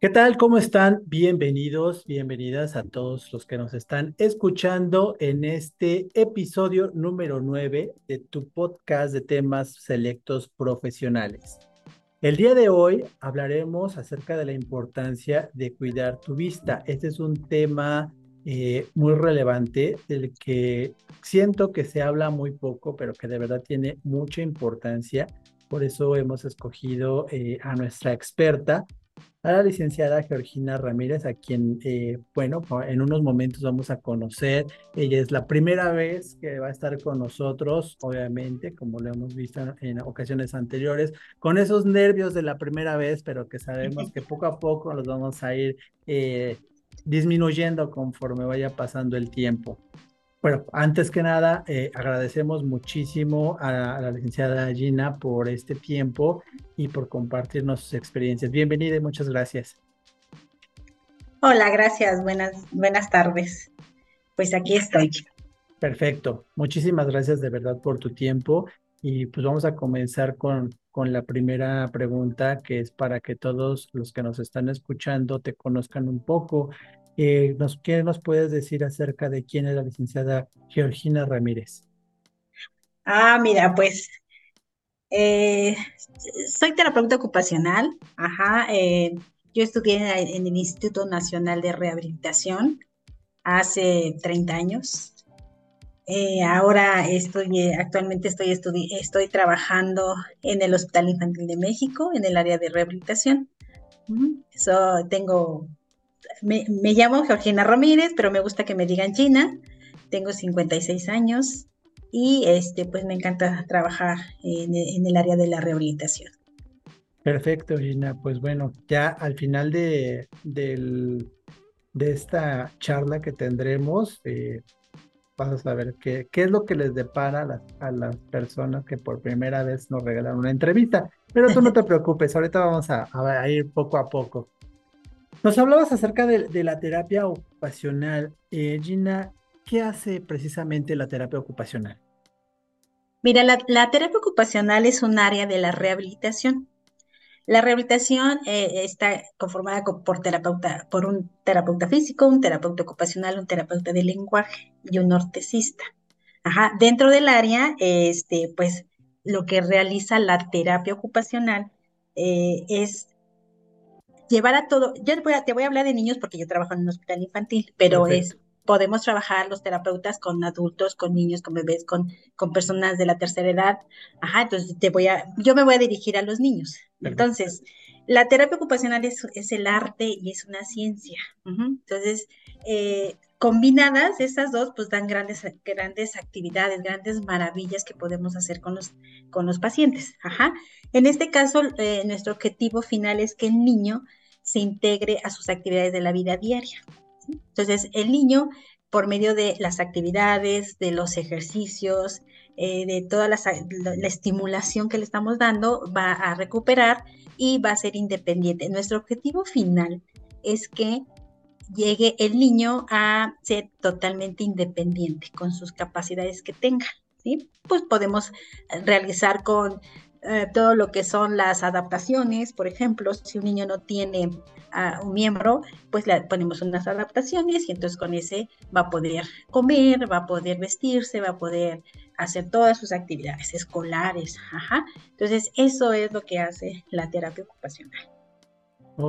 ¿Qué tal? ¿Cómo están? Bienvenidos, bienvenidas a todos los que nos están escuchando en este episodio número 9 de tu podcast de temas selectos profesionales. El día de hoy hablaremos acerca de la importancia de cuidar tu vista. Este es un tema eh, muy relevante del que siento que se habla muy poco, pero que de verdad tiene mucha importancia. Por eso hemos escogido eh, a nuestra experta, a la licenciada Georgina Ramírez, a quien, eh, bueno, en unos momentos vamos a conocer. Ella es la primera vez que va a estar con nosotros, obviamente, como lo hemos visto en ocasiones anteriores, con esos nervios de la primera vez, pero que sabemos que poco a poco los vamos a ir eh, disminuyendo conforme vaya pasando el tiempo. Bueno, antes que nada, eh, agradecemos muchísimo a, la licenciada Gina por este tiempo y por compartirnos sus experiencias. Bienvenida y muchas gracias. Hola, gracias. Buenas, buenas tardes. Pues aquí estoy. Perfecto. Muchísimas gracias de verdad por tu tiempo. Y pues vamos a comenzar con, con la primera pregunta, que es para que todos los que nos están escuchando te conozcan un poco eh, nos, ¿Qué nos puedes decir acerca de quién es la licenciada Georgina Ramírez? Ah, mira, pues eh, soy terapeuta ocupacional. Ajá, eh, yo estudié en, el Instituto Nacional de Rehabilitación hace 30 años. ahora estoy, actualmente estoy, estoy trabajando en el Hospital Infantil de México, en el área de rehabilitación. So, tengo me, llamo Georgina Ramírez, pero me gusta que me digan Gina. Tengo 56 años y este, pues me encanta trabajar en, el área de la rehabilitación. Perfecto, Gina. Pues bueno, ya al final de, de esta charla que tendremos, eh, vas a saber qué, qué es lo que les depara a las, personas que por primera vez nos regalan una entrevista. Pero tú no te preocupes, ahorita vamos a, a ir poco a poco. Nos hablabas acerca de, la terapia ocupacional. Eh, Gina, ¿qué hace precisamente la terapia ocupacional? Mira, la, terapia ocupacional es un área de la rehabilitación. La rehabilitación eh, está conformada por, terapeuta, por un terapeuta físico, un terapeuta ocupacional, un terapeuta de lenguaje y un ortesista. Dentro del área, este, pues lo que realiza la terapia ocupacional eh, es llevar a todo, yo te voy a, hablar de niños porque yo trabajo en un hospital infantil, pero es, podemos trabajar los terapeutas con adultos, con niños, con bebés, con, con personas de la tercera edad. Ajá, entonces te voy a, yo me voy a dirigir a los niños. Entonces, la terapia ocupacional es, es, el arte y es una ciencia. Entonces, eh, combinadas esas dos, pues dan grandes, grandes actividades, grandes maravillas que podemos hacer con los, con los pacientes. Ajá. En este caso, eh, nuestro objetivo final es que el niño se integre a sus actividades de la vida diaria. Entonces, el niño, por medio de las actividades, de los ejercicios, eh, de toda la, estimulación que le estamos dando, va a recuperar y va a ser independiente. Nuestro objetivo final es que llegue el niño a ser totalmente independiente con sus capacidades que tenga. ¿sí? Pues podemos realizar con eh, todo lo que son las adaptaciones, por ejemplo, si un niño no tiene un miembro, pues le ponemos unas adaptaciones y entonces con ese va a poder comer, va a poder vestirse, va a poder hacer todas sus actividades escolares. Entonces, eso es lo que hace la terapia ocupacional.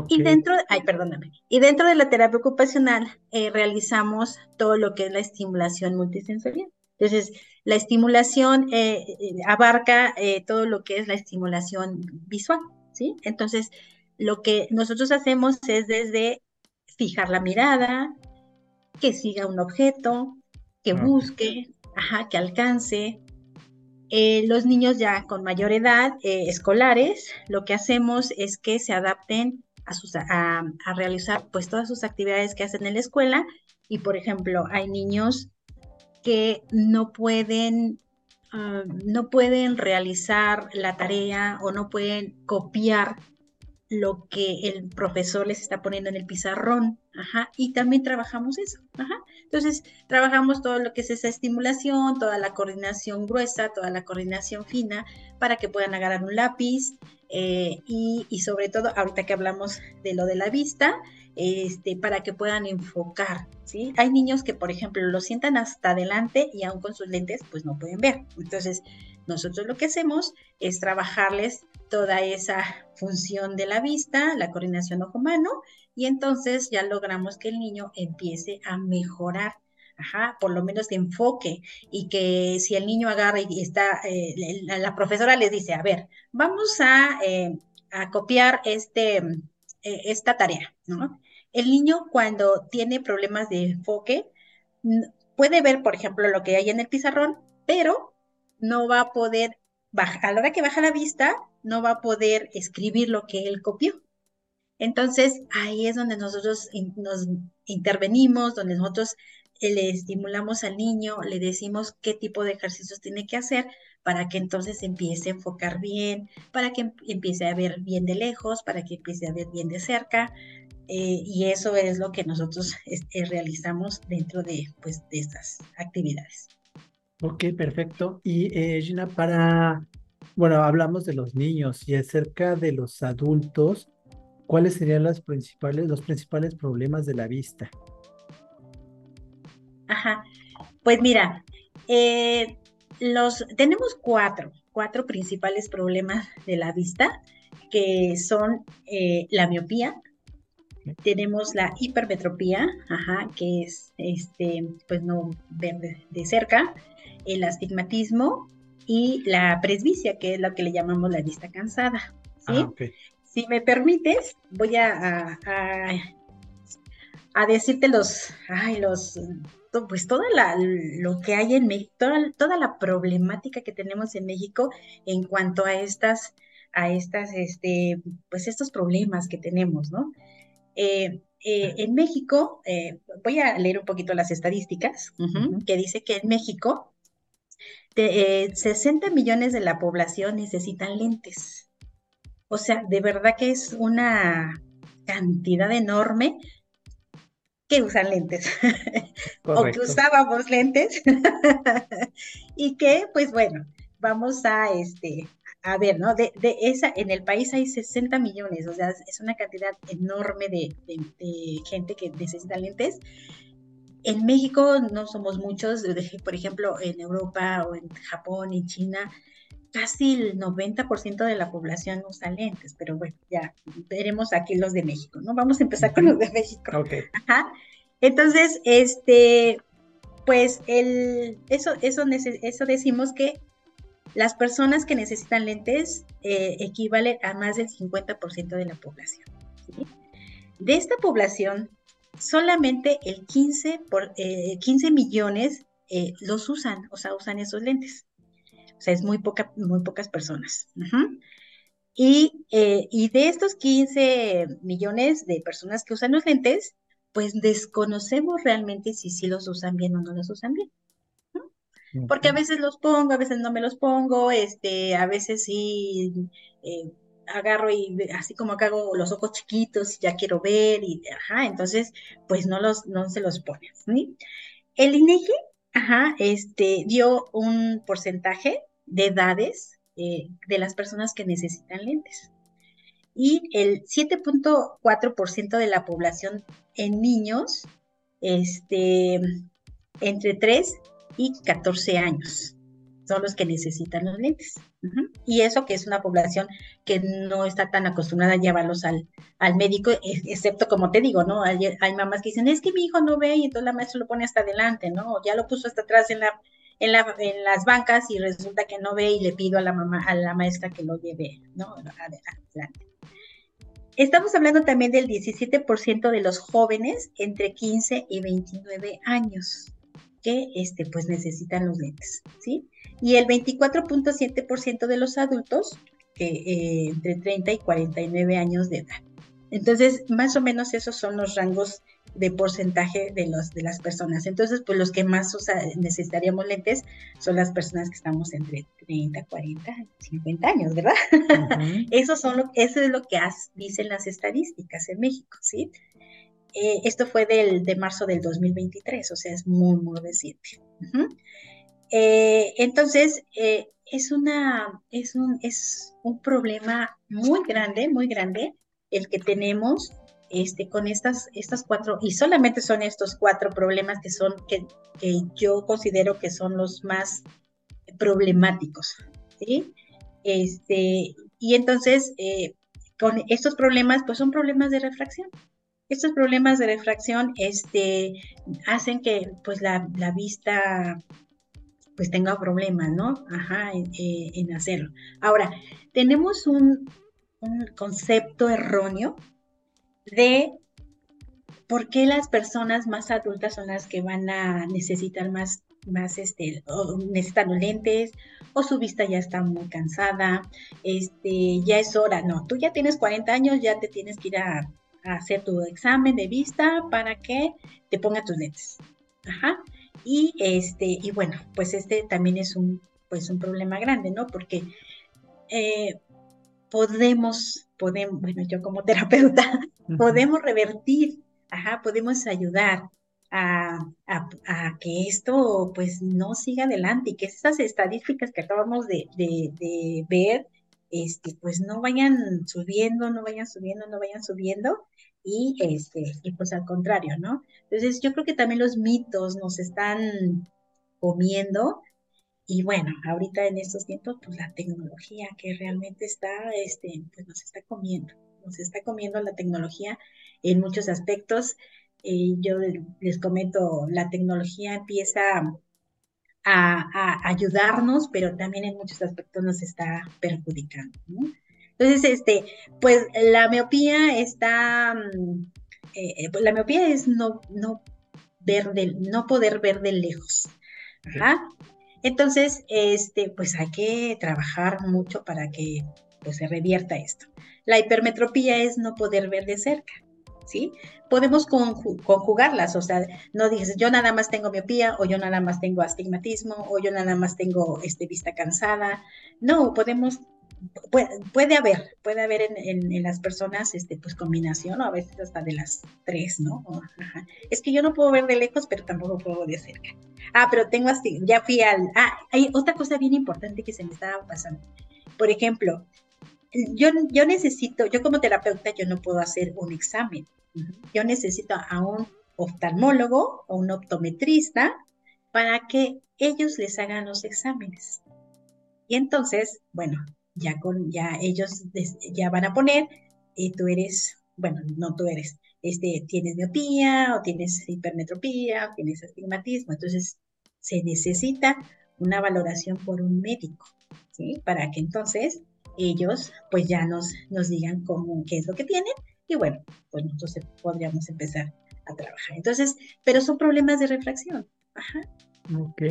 Y dentro, ay, perdóname, y dentro de la terapia ocupacional eh, realizamos todo lo que es la estimulación multisensorial. Entonces, la estimulación eh, eh, abarca eh, todo lo que es la estimulación visual, ¿sí? Entonces, lo que nosotros hacemos es desde fijar la mirada, que siga un objeto, que busque, ajá, que alcance. los niños ya con mayor edad, escolares, lo que hacemos es que se adapten a, sus, a, realizar pues todas sus actividades que hacen en la escuela y por ejemplo hay niños que no pueden, ah, no pueden realizar la tarea o no pueden copiar lo que el profesor les está poniendo en el pizarrón. Ajá, y también trabajamos eso. Entonces, trabajamos todo lo que es esa estimulación, toda la coordinación gruesa, toda la coordinación fina, para que puedan agarrar un lápiz. Eh, y, y, sobre todo, ahorita que hablamos de lo de la vista, este, para que puedan enfocar, ¿sí? Hay niños que, por ejemplo, lo sientan hasta adelante y aún con sus lentes, pues no pueden ver. Entonces, nosotros lo que hacemos es trabajarles toda esa función de la vista, la coordinación ojo-mano, y entonces ya logramos que el niño empiece a mejorar. Ajá, por lo menos de enfoque y que si el niño agarra y está, eh, la, profesora les dice, a ver, vamos a, eh, copiar este, eh, esta tarea, ¿no? El niño cuando tiene problemas de enfoque puede ver, por ejemplo, lo que hay en el pizarrón, pero no va a poder, bajar, a la hora que baja la vista, no va a poder escribir lo que él copió. Entonces, ahí es donde nosotros nos intervenimos, donde nosotros le estimulamos al niño, le decimos qué tipo de ejercicios tiene que hacer para que entonces empiece a enfocar bien, para que empiece a ver bien de lejos, para que empiece a ver bien de cerca. Eh, y eso es lo que nosotros este, realizamos dentro de, pues, de estas actividades. Ok, perfecto. Y eh, Gina, para, bueno, hablamos de los niños y acerca de los adultos, ¿cuáles serían las principales, los principales problemas de la vista? Ajá, pues mira, eh, los, tenemos cuatro, cuatro principales problemas de la vista, que son eh, la miopía, tenemos la hipermetropía, ajá, que es este, pues no ver de cerca, el astigmatismo y la presbicia, que es lo que le llamamos la vista cansada. ¿sí? Ah, si me permites, voy a, a, decirte los, ay, los, pues toda la, lo que hay en México, toda, la problemática que tenemos en México en cuanto a estas, a estas, este, pues estos problemas que tenemos, ¿no? Eh, eh, en México, eh, voy a leer un poquito las estadísticas, que dice que en México 60 eh, millones de la población necesitan lentes. O sea, de verdad que es una cantidad enorme que usan lentes. O que usábamos lentes. Y que pues bueno vamos a este a ver no de, esa en el país hay 60 millones o sea es una cantidad enorme de, de gente que necesita lentes. En México no somos muchos, por ejemplo, en Europa o en Japón y China, casi el 90% de la población usa lentes, pero bueno, ya veremos aquí los de México, ¿no? Vamos a empezar con los de México. Okay. Ajá. Entonces, este, pues el, eso, eso, eso decimos que las personas que necesitan lentes eh, equivalen a más del 50% de la población. De esta población, solamente el 15, por, 15 eh, millones eh, los usan, o sea, usan esos lentes. O sea, es muy, poca, muy pocas personas. y, eh, y, de estos 15 millones de personas que usan los lentes, pues desconocemos realmente si sí los usan bien o no los usan bien. Porque a veces los pongo, a veces no me los pongo, este, a veces sí agarro y así como que hago los ojos chiquitos, ya quiero ver, y ajá, entonces, pues no los, no se los pones, ¿sí? El INEGI, ajá, este, dio un porcentaje de edades eh, de las personas que necesitan lentes. Y el 7.4% de la población en niños, este, entre 3 y 14 años son los que necesitan los lentes. Y eso que es una población que no está tan acostumbrada a llevarlos al, al médico, e, excepto como te digo, ¿no? Hay, mamás que dicen, es que mi hijo no ve y entonces la maestra lo pone hasta adelante, ¿no? Ya lo puso hasta atrás en, la, en, la, en las bancas y resulta que no ve y le pido a la, mamá, a la maestra que lo lleve, ¿no? Adelante. Estamos hablando también del 17% de los jóvenes entre 15 y 29 años que este, pues necesitan los lentes, ¿sí? Y el 24.7% de los adultos eh, entre 30 y 49 años de edad. Entonces, más o menos esos son los rangos de porcentaje de, los, de las personas. Entonces, pues los que más necesitaríamos lentes son las personas que estamos entre 30, 40, 50 años, ¿verdad? eso, son lo, eso es lo que dicen las estadísticas en México, ¿sí? Eh, esto fue del, de marzo del 2023, o sea, es muy, muy reciente. Eh, entonces, eh, es, una, es, un, es un problema muy grande, muy grande, el que tenemos este, con estas, estas cuatro, y solamente son estos cuatro problemas que son, que, yo considero que son los más problemáticos, ¿sí? Este, y entonces, eh, con estos problemas, pues son problemas de refracción. Estos problemas de refracción este, hacen que pues la, la vista pues tenga problemas, ¿no? Ajá, en, eh, hacerlo. Ahora, tenemos un, concepto erróneo de por qué las personas más adultas son las que van a necesitar más, más este, o lentes, o su vista ya está muy cansada, este, ya es hora, no, tú ya tienes 40 años, ya te tienes que ir a, hacer tu examen de vista para que te ponga tus lentes. Ajá. Y este, y bueno, pues este también es un, pues un problema grande, ¿no? Porque eh, podemos, podemos, bueno, yo como terapeuta, podemos revertir, ajá, podemos ayudar a, que esto pues no siga adelante y que estas estadísticas que acabamos de, de, de ver, este, pues no vayan subiendo, no vayan subiendo, no vayan subiendo, y, este, y pues al contrario, ¿no? Entonces yo creo que también los mitos nos están comiendo y bueno, ahorita en estos tiempos, pues la tecnología que realmente está, este, pues nos está comiendo, nos está comiendo la tecnología en muchos aspectos. Eh, yo les comento, la tecnología empieza a, a, ayudarnos, pero también en muchos aspectos nos está perjudicando, ¿no? Entonces, este, pues la miopía está, mm, eh, eh, pues, la miopía es no, no ver de, no poder ver de lejos. ¿verdad? Entonces, este, pues hay que trabajar mucho para que pues, se revierta esto. La hipermetropía es no poder ver de cerca. ¿Sí? Podemos conjugarlas, o sea, no dices, yo nada más tengo miopía, o yo nada más tengo astigmatismo, o yo nada más tengo este, vista cansada. No, podemos puede, haber, puede haber en, las personas, este, pues combinación, o a veces hasta de las tres, ¿no? Es que yo no puedo ver de lejos, pero tampoco puedo de cerca. Ah, pero tengo así, ya fui al, ah, hay otra cosa bien importante que se me estaba pasando. Por ejemplo, yo, yo necesito, yo como terapeuta, yo no puedo hacer un examen. Yo necesito a un oftalmólogo o un optometrista para que ellos les hagan los exámenes. Y entonces, bueno, ya con, ya ellos ya van a poner, y tú eres, bueno, no tú eres, este, tienes miopía o tienes hipermetropía o tienes astigmatismo, entonces se necesita una valoración por un médico, ¿sí? Para que entonces ellos pues ya nos, nos digan cómo, qué es lo que tienen y bueno, pues nosotros podríamos empezar a trabajar. Entonces, pero son problemas de refracción. Ajá. Ok,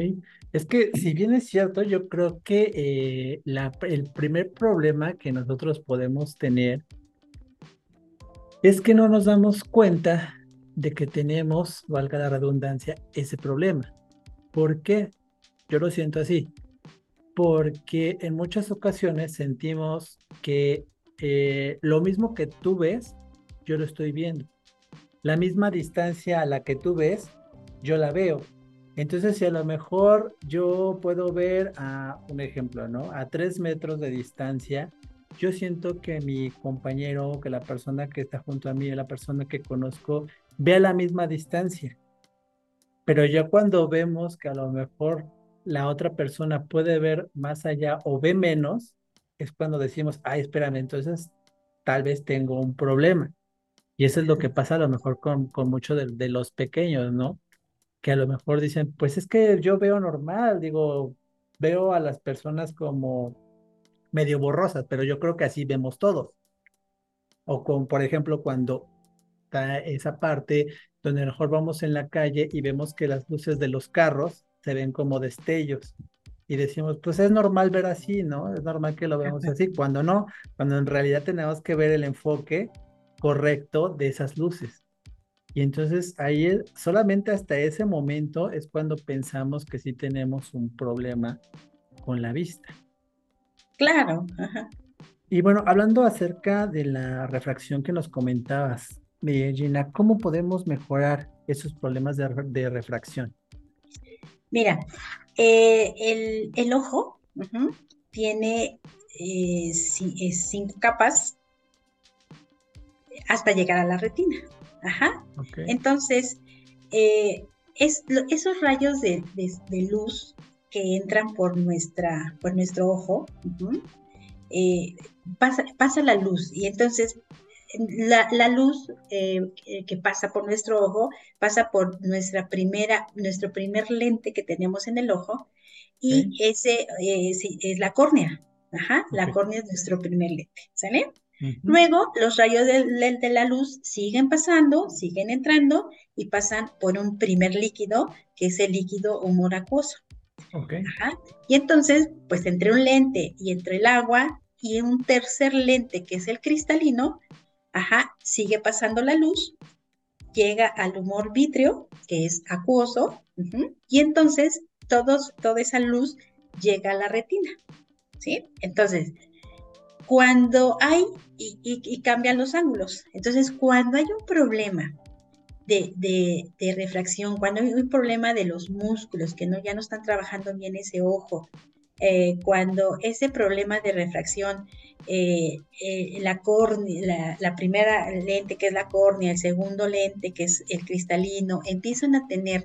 es que si bien es cierto, yo creo que eh, la, el primer problema que nosotros podemos tener es que no nos damos cuenta de que tenemos, valga la redundancia, ese problema. ¿Por qué? Yo lo siento así. Porque en muchas ocasiones sentimos que eh, lo mismo que tú ves, yo lo estoy viendo. La misma distancia a la que tú ves, yo la veo entonces, si a lo mejor yo puedo ver a un ejemplo, ¿no? A tres metros de distancia, yo siento que mi compañero, que la persona que está junto a mí, la persona que conozco, ve a la misma distancia. Pero ya cuando vemos que a lo mejor la otra persona puede ver más allá o ve menos, es cuando decimos, ay, espérame, entonces tal vez tengo un problema. Y eso es lo que pasa a lo mejor con, con muchos de, de los pequeños, ¿no? que a lo mejor dicen, pues es que yo veo normal, digo, veo a las personas como medio borrosas, pero yo creo que así vemos todos. O con, por ejemplo, cuando está esa parte donde a lo mejor vamos en la calle y vemos que las luces de los carros se ven como destellos. Y decimos, pues es normal ver así, ¿no? Es normal que lo veamos así. Cuando no, cuando en realidad tenemos que ver el enfoque correcto de esas luces. Y entonces ahí solamente hasta ese momento es cuando pensamos que sí tenemos un problema con la vista. Claro. Y bueno, hablando acerca de la refracción que nos comentabas, Gina, ¿cómo podemos mejorar esos problemas de, refracción? Mira, eh, el, ojo tiene eh, cinco capas hasta llegar a la retina. Ajá. Entonces, eh, es, esos rayos de, luz que entran por, nuestra, por nuestro ojo, eh, pasa, pasa, la luz y entonces la, luz eh, que pasa por nuestro ojo pasa por nuestra primera, nuestro primer lente que tenemos en el ojo y ese es la córnea. Ajá, la córnea es nuestro primer lente, ¿sale? Luego, los rayos de, de, la luz siguen pasando, siguen entrando y pasan por un primer líquido, que es el líquido humor acuoso. Y entonces, pues entre un lente y entre el agua y un tercer lente, que es el cristalino, ajá, sigue pasando la luz, llega al humor vítreo, que es acuoso, y entonces todos, toda esa luz llega a la retina. ¿Sí? Entonces, cuando hay, y, cambian los ángulos, entonces cuando hay un problema de, refracción, cuando hay un problema de los músculos que ya no están trabajando bien ese ojo, eh, cuando ese problema de refracción, eh, eh, la córnea, la, primera lente que es la córnea, el segundo lente que es el cristalino, empiezan a tener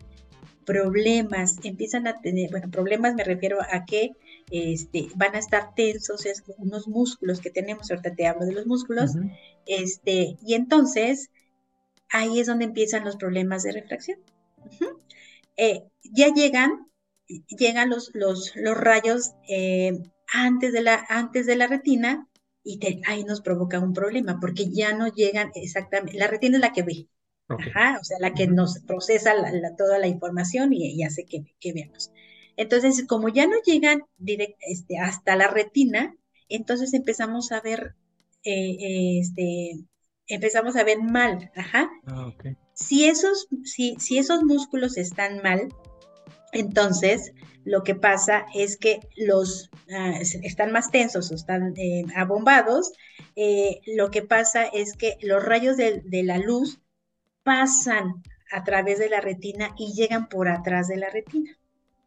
problemas, empiezan a tener, bueno, problemas me refiero a que este, van a estar tensos, es unos músculos que tenemos, ahorita te hablo de los músculos, este, y entonces ahí es donde empiezan los problemas de refracción. Eh, ya llegan, llegan los, los, los rayos eh, antes, de la, antes de la retina y ahí nos provoca un problema porque ya no llegan exactamente, la retina es la que ve, Ajá, o sea, la que nos procesa toda la información y, hace que, que veamos. Entonces, como ya no llegan este, hasta la retina, entonces empezamos a ver, eh, este, empezamos a ver mal, ajá. Ah, si, esos, si, si esos músculos están mal, entonces lo que pasa es que los ah, están más tensos o están eh, abombados, eh, lo que pasa es que los rayos de, la luz pasan a través de la retina y llegan por atrás de la retina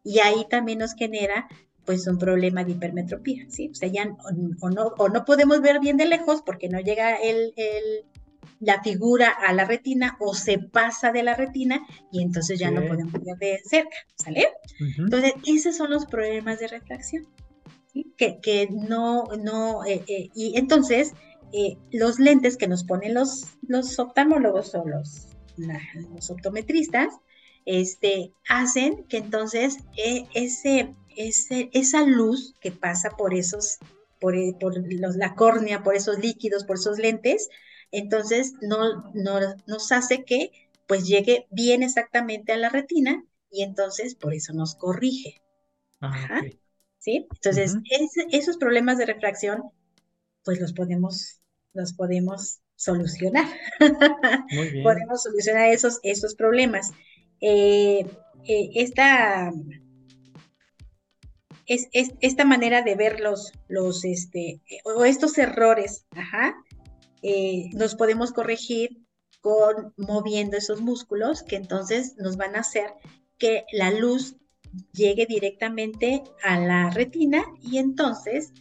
y ahí también nos genera pues un problema de hipermetropía, ¿sí? O sea, ya no podemos ver bien de lejos porque no llega el, la figura a la retina o se pasa de la retina y entonces ya no podemos ver de cerca, ¿sale? Entonces, esos son los problemas de refracción, ¿sí? que, que, no, no, eh, eh, y entonces eh, los lentes que nos ponen los, los oftalmólogos o los, los optometristas, este, hacen que entonces eh, ese, ese, esa luz que pasa por esos, por, por los, la córnea, por esos líquidos, por esos lentes, entonces no, no, nos hace que pues llegue bien exactamente a la retina y entonces por eso nos corrige. Ah, ¿Sí? Entonces, esos problemas de refracción, pues los podemos, los podemos solucionar. podemos solucionar esos, esos problemas. Eh, eh, esta, es, esta manera de ver los, los este, o estos errores, ajá, eh, nos podemos corregir con moviendo esos músculos que entonces nos van a hacer que la luz llegue directamente a la retina y entonces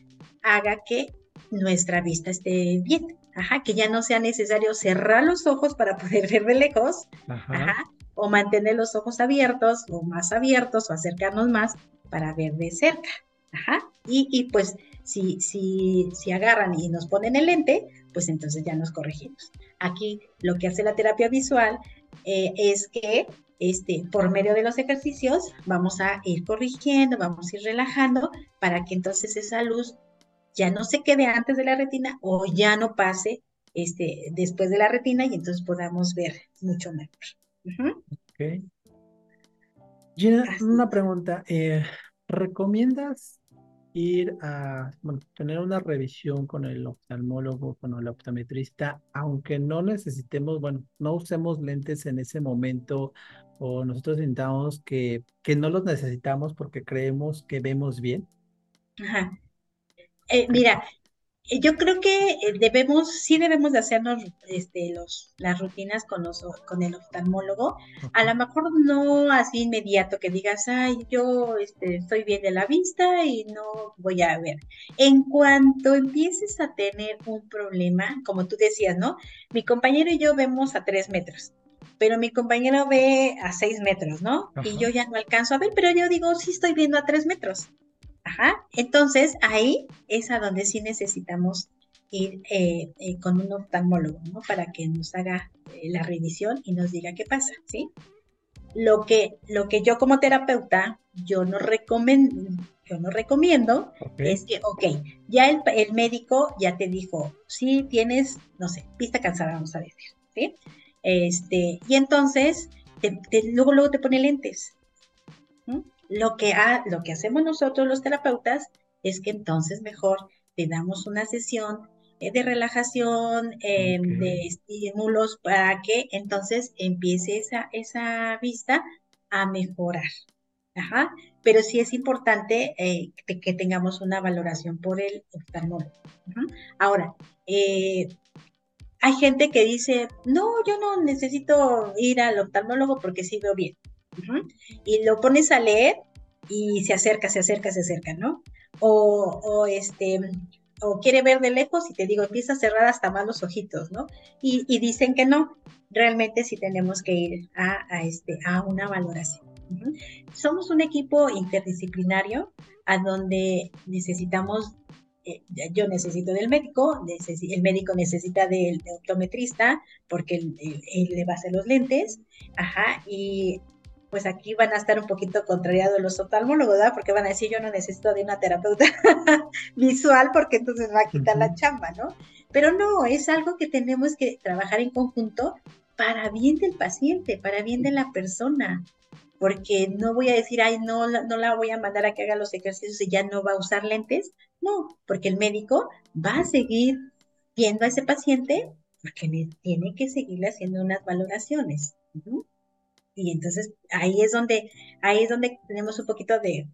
haga que nuestra vista esté bien. Ajá, que ya no sea necesario cerrar los ojos para poder ver de lejos, ajá o mantener los ojos abiertos o más abiertos o acercarnos más para ver de cerca. Ajá. Y, pues si, si, si agarran y nos ponen el lente, pues entonces ya nos corregimos. Aquí lo que hace la terapia visual eh, es que este, por medio de los ejercicios vamos a ir corrigiendo, vamos a ir relajando para que entonces esa luz ya no se quede antes de la retina o ya no pase este, después de la retina y entonces podamos ver mucho mejor. Gina, una pregunta. Eh, ¿Recomiendas ir a, bueno, tener una revisión con el oftalmólogo, con el optometrista, aunque no necesitemos, bueno, no usemos lentes en ese momento o nosotros sintamos que, que no los necesitamos porque creemos que vemos bien? Eh, mira, yo creo que eh, debemos, sí debemos de hacernos este, los, las rutinas con, los, con el oftalmólogo. A lo mejor no así inmediato que digas, ay, yo este, estoy bien de la vista y no voy a ver. En cuanto empieces a tener un problema, como tú decías, ¿no? Mi compañero y yo vemos a tres metros pero mi compañero ve a seis metros, ¿no? Y yo ya no alcanzo a ver, pero yo digo, sí estoy viendo a tres metros. Ajá. Entonces, ahí es a donde sí necesitamos ir eh, eh, con un oftalmólogo, ¿no? Para que nos haga eh, la revisión y nos diga qué pasa, ¿sí? Lo que, lo que yo como terapeuta, yo no recomiendo, yo no recomiendo es que, ok, ya el, el, médico ya te dijo, sí tienes, no sé, pista cansada, vamos a decir, ¿sí? Este, y entonces, luego, luego te pone lentes. Lo que, lo que hacemos nosotros los terapeutas es que entonces mejor te damos una sesión eh, de relajación, em, de estímulos para que entonces empiece esa, esa vista a mejorar. Ajá. Pero sí es importante eh, que, tengamos una valoración por el oftalmólogo. Ahora, eh, hay gente que dice, no, yo no necesito ir al oftalmólogo porque sí veo bien. Y lo pones a leer y se acerca, se acerca, se acerca, ¿no? O, este, o quiere ver de lejos y te digo, empieza a cerrar hasta más los ojitos, ¿no? Y, dicen que no, realmente sí tenemos que ir a, este, a una valoración. Somos un equipo interdisciplinario a donde necesitamos, eh, yo necesito del médico, el médico necesita del, optometrista porque él, él, le va a hacer los lentes, ajá, y pues aquí van a estar un poquito contrariados los oftalmólogos, ¿verdad? Porque van a decir, yo no necesito de una terapeuta visual porque entonces va a quitar la chamba, ¿no? Pero no, es algo que tenemos que trabajar en conjunto para bien del paciente, para bien de la persona, porque no voy a decir, ay, no, no la voy a mandar a que haga los ejercicios y ya no va a usar lentes, no, porque el médico va a seguir viendo a ese paciente porque tiene que seguirle haciendo unas valoraciones. Y entonces ahí es donde, ahí es donde tenemos un poquito de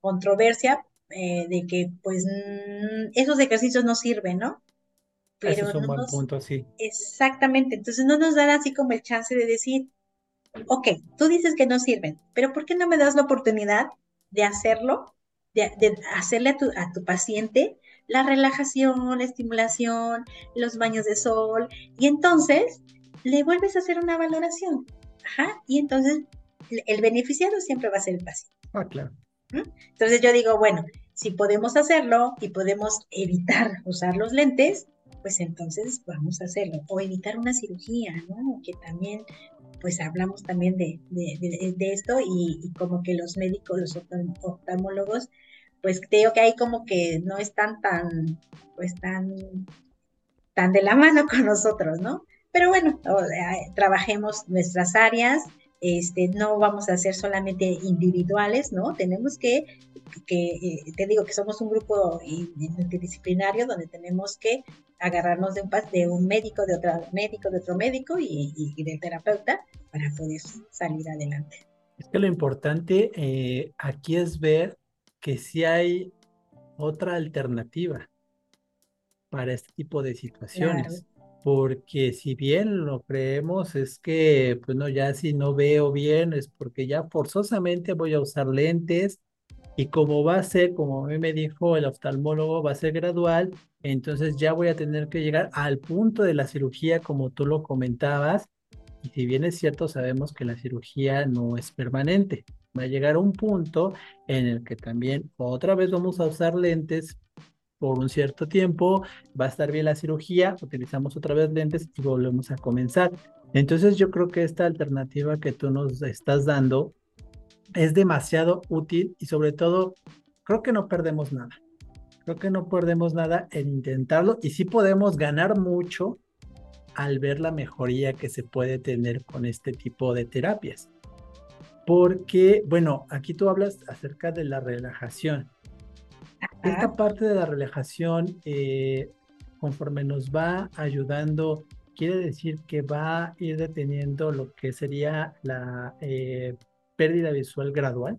controversia eh, de que pues mm, esos ejercicios no sirven, ¿no? Pero es un buen punto, sí. Exactamente, entonces no nos dan así como el chance de decir, ok, tú dices que no sirven, pero ¿por qué no me das la oportunidad de hacerlo, de, de hacerle a tu, a tu paciente la relajación, la estimulación, los baños de sol, y entonces le vuelves a hacer una valoración. Ajá, y entonces el beneficiado siempre va a ser el paciente. Ah, claro. Entonces yo digo, bueno, si podemos hacerlo y podemos evitar usar los lentes, pues entonces vamos a hacerlo. O evitar una cirugía, ¿no? Que también, pues hablamos también de, de, esto y, como que los médicos, los oftalmólogos, pues creo que ahí como que no están tan, pues tan, tan de la mano con nosotros, ¿no? Pero bueno, trabajemos nuestras áreas, este, no vamos a ser solamente individuales, ¿no? Tenemos que, que eh, te digo que somos un grupo multidisciplinario donde tenemos que agarrarnos de un, de un médico, de otro médico, de otro médico y, y, del terapeuta para poder salir adelante. Es que lo importante eh, aquí es ver que si hay otra alternativa para este tipo de situaciones porque si bien lo creemos es que, pues no, ya si no veo bien es porque ya forzosamente voy a usar lentes y como va a ser, como a mí me dijo el oftalmólogo, va a ser gradual, entonces ya voy a tener que llegar al punto de la cirugía como tú lo comentabas. Y si bien es cierto, sabemos que la cirugía no es permanente. Va a llegar a un punto en el que también otra vez vamos a usar lentes por un cierto tiempo, va a estar bien la cirugía, utilizamos otra vez lentes y volvemos a comenzar. Entonces yo creo que esta alternativa que tú nos estás dando es demasiado útil y sobre todo creo que no perdemos nada. Creo que no perdemos nada en intentarlo y sí podemos ganar mucho al ver la mejoría que se puede tener con este tipo de terapias. Porque, bueno, aquí tú hablas acerca de la relajación. Esta parte de la relajación, eh, conforme nos va ayudando, quiere decir que va a ir deteniendo lo que sería la eh, pérdida visual gradual.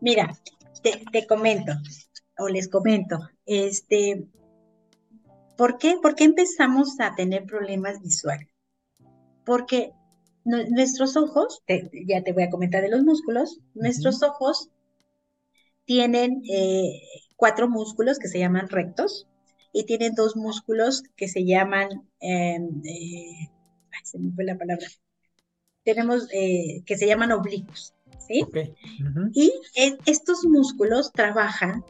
Mira, te, comento. o les comento, este, ¿por qué, ¿por qué empezamos a tener problemas visuales? Porque nuestros ojos, ya te voy a comentar de los músculos, nuestros ojos tienen eh, cuatro músculos que se llaman rectos y tienen dos músculos que se llaman, em, eh, ay, se me fue la palabra, tenemos eh, que se llaman oblicuos, ¿sí? Y estos músculos trabajan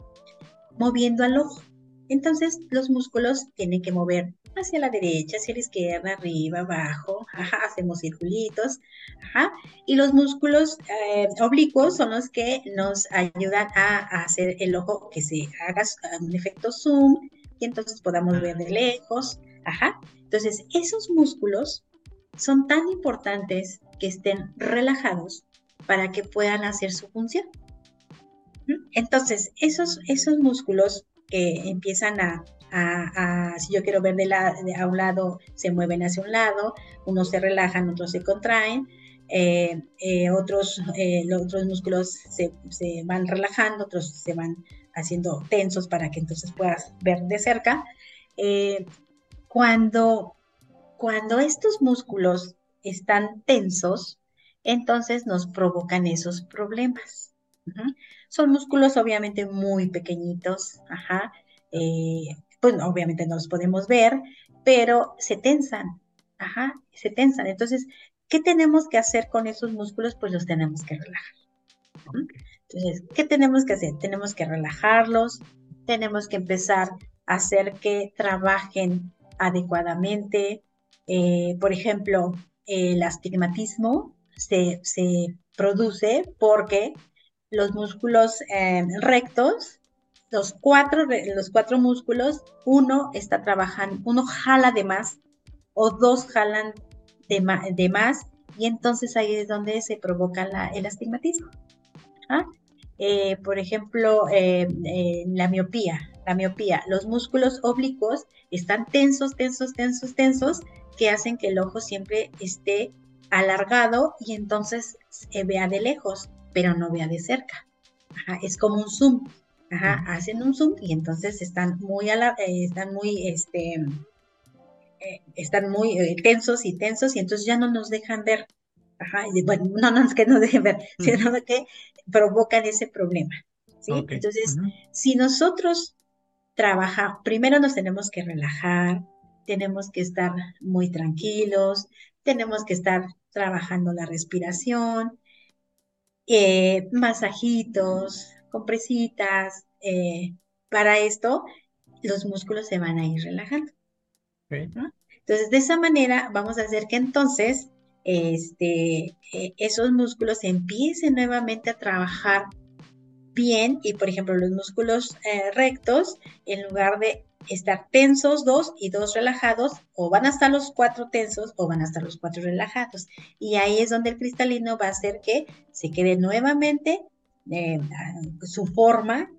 moviendo al ojo. Entonces, los músculos tienen que mover hacia la derecha, hacia la izquierda, arriba, abajo, hacemos circulitos, y los músculos eh, oblicuos son los que nos ayudan a, hacer el ojo que se haga un efecto zoom y entonces podamos ver de lejos. Entonces, esos músculos son tan importantes que estén relajados para que puedan hacer su función. Entonces, esos, esos músculos que empiezan a, si yo quiero ver de, la, a un lado, se mueven hacia un lado, unos se relajan, otros se contraen, eh, eh, otros, eh, los otros músculos se, se, van relajando, otros se van haciendo tensos para que entonces puedas ver de cerca. cuando, cuando estos músculos están tensos, entonces nos provocan esos problemas. Son músculos obviamente muy pequeñitos, ajá, eh, pues obviamente no los podemos ver, pero se tensan, ajá, se tensan. Entonces, ¿qué tenemos que hacer con esos músculos? Pues los tenemos que relajar. Entonces, ¿qué tenemos que hacer? Tenemos que relajarlos, tenemos que empezar a hacer que trabajen adecuadamente. Eh, por ejemplo, el astigmatismo se, se produce porque los músculos eh, rectos, los cuatro, los cuatro músculos, uno está trabajando, uno jala de más o dos jalan de, más y entonces ahí es donde se provoca el astigmatismo. ¿ah? Eh, por ejemplo, eh, la miopía, la miopía, los músculos oblicuos están tensos, tensos, tensos, tensos, que hacen que el ojo siempre esté alargado y entonces se vea de lejos pero no vea de cerca. es como un zoom. hacen un zoom y entonces están muy, eh, están muy, este, eh, están muy eh, tensos y tensos y entonces ya no nos dejan ver. bueno, no, no es que nos dejen ver, sino que provocan ese problema. Entonces, si nosotros trabajamos, primero nos tenemos que relajar, tenemos que estar muy tranquilos, tenemos que estar trabajando la respiración, eh, masajitos, compresitas. Eh, para esto, los músculos se van a ir relajando. Entonces, de esa manera vamos a hacer que entonces este, eh, esos músculos empiecen nuevamente a trabajar bien y, por ejemplo, los músculos rectos, en lugar de estar tensos dos y dos relajados, o van a estar los cuatro tensos o van a estar los cuatro relajados. Y ahí es donde el cristalino va a hacer que se quede nuevamente eh, su forma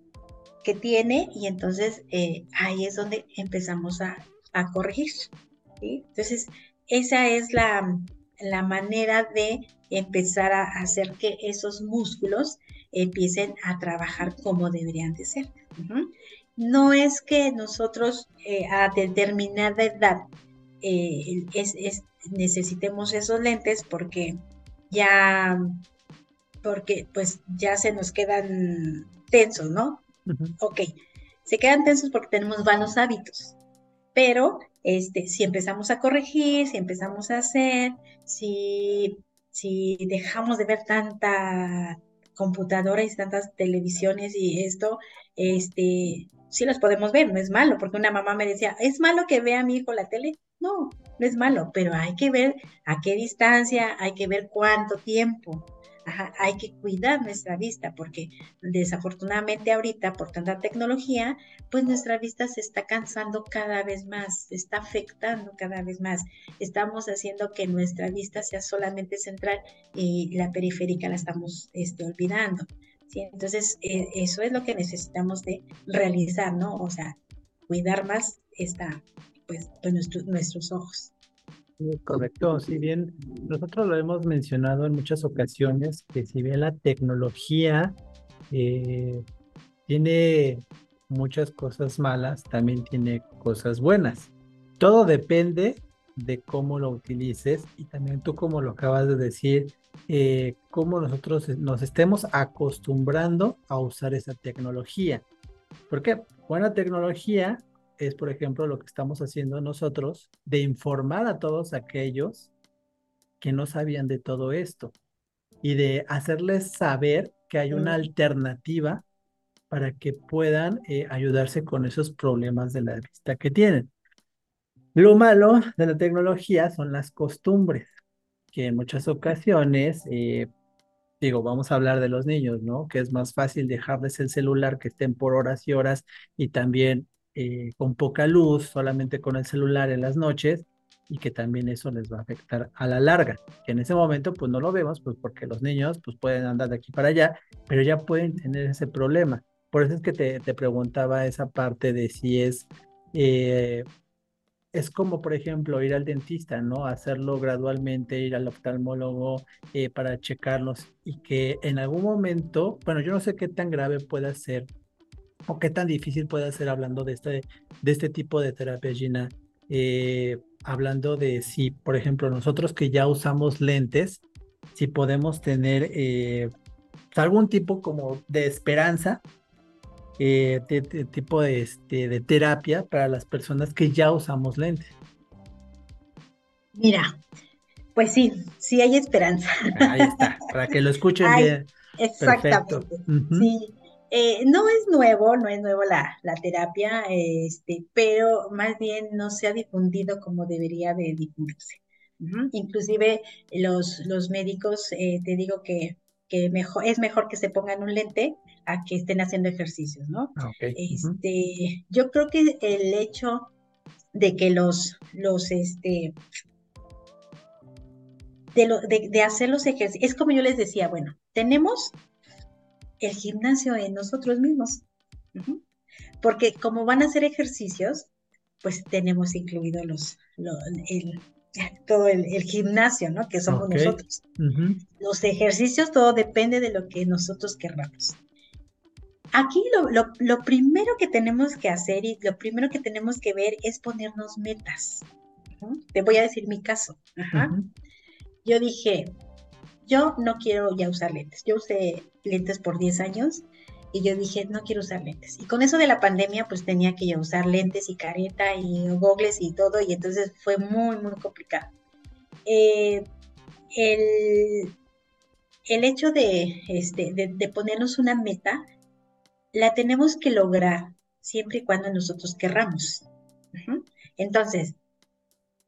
que tiene y entonces eh, ahí es donde empezamos a, corregir. Entonces, esa es la, manera de empezar a hacer que esos músculos empiecen a trabajar como deberían de ser no es que nosotros eh, a determinada edad eh, necesitemos esos lentes porque ya, porque pues ya se nos quedan tensos, ¿no? Ok, se quedan tensos porque tenemos malos hábitos, pero este, si empezamos a corregir, si empezamos a hacer, si, si dejamos de ver tanta computadora y tantas televisiones y esto, este, sí los podemos ver, no es malo, porque una mamá me decía, ¿es malo que vea a mi hijo la tele? No, no es malo, pero hay que ver a qué distancia, hay que ver cuánto tiempo. hay que cuidar nuestra vista porque desafortunadamente ahorita por tanta tecnología, pues nuestra vista se está cansando cada vez más, se está afectando cada vez más. Estamos haciendo que nuestra vista sea solamente central y la periférica la estamos este, olvidando. Entonces, eh, eso es lo que necesitamos de realizar, ¿no? O sea, cuidar más esta, pues, pues nuestros ojos. Correcto, si bien nosotros lo hemos mencionado en muchas ocasiones, que si bien la tecnología eh, tiene muchas cosas malas, también tiene cosas buenas. Todo depende de cómo lo utilices y también tú como lo acabas de decir, eh, cómo nosotros nos estemos acostumbrando a usar esa tecnología. Porque buena tecnología es, por ejemplo, lo que estamos haciendo nosotros de informar a todos aquellos que no sabían de todo esto y de hacerles saber que hay una alternativa para que puedan eh, ayudarse con esos problemas de la vista que tienen. Lo malo de la tecnología son las costumbres, que en muchas ocasiones, eh, digo, vamos a hablar de los niños, ¿no? Que es más fácil dejarles el celular que estén por horas y horas y también eh, con poca luz, solamente con el celular en las noches, y que también eso les va a afectar a la larga, que en ese momento pues no lo vemos, pues porque los niños pues pueden andar de aquí para allá, pero ya pueden tener ese problema. Por eso es que te, te preguntaba esa parte de si es, eh, es como por ejemplo ir al dentista, ¿no? Hacerlo gradualmente, ir al oftalmólogo eh, para checarlos y que en algún momento, bueno, yo no sé qué tan grave pueda ser o qué tan difícil puede ser hablando de este, de este tipo de terapia, Gina. Eh, hablando de si, por ejemplo, nosotros que ya usamos lentes, si podemos tener eh, algún tipo como de esperanza, eh, de, tipo de, este, de terapia para las personas que ya usamos lentes. Mira, pues sí, sí hay esperanza. Ahí está, para que lo escuchen bien. Exactamente. Sí, eh, no es nuevo, no es nuevo la, terapia, este, pero más bien no se ha difundido como debería de difundirse. Inclusive los, los médicos, eh, te digo que, que mejor, es mejor que se pongan un lente a que estén haciendo ejercicios, ¿no? Ah, este, Yo creo que el hecho de que los, los, este, de, de hacer los ejercicios, es como yo les decía, bueno, tenemos el gimnasio en nosotros mismos. Porque como van a hacer ejercicios, pues tenemos incluido los, todo el, gimnasio, ¿no? Que somos nosotros. Los ejercicios, todo depende de lo que nosotros querramos. Aquí lo, primero que tenemos que hacer y lo primero que tenemos que ver es ponernos metas. Te voy a decir mi caso. Yo dije, yo no quiero ya usar lentes. Yo usé lentes por 10 años y yo dije, no quiero usar lentes. Y con eso de la pandemia, pues tenía que ya usar lentes y careta y gogles y todo, y entonces fue muy, muy complicado. Eh, el, hecho de, este, de, ponernos una meta, la tenemos que lograr siempre y cuando nosotros querramos. Entonces,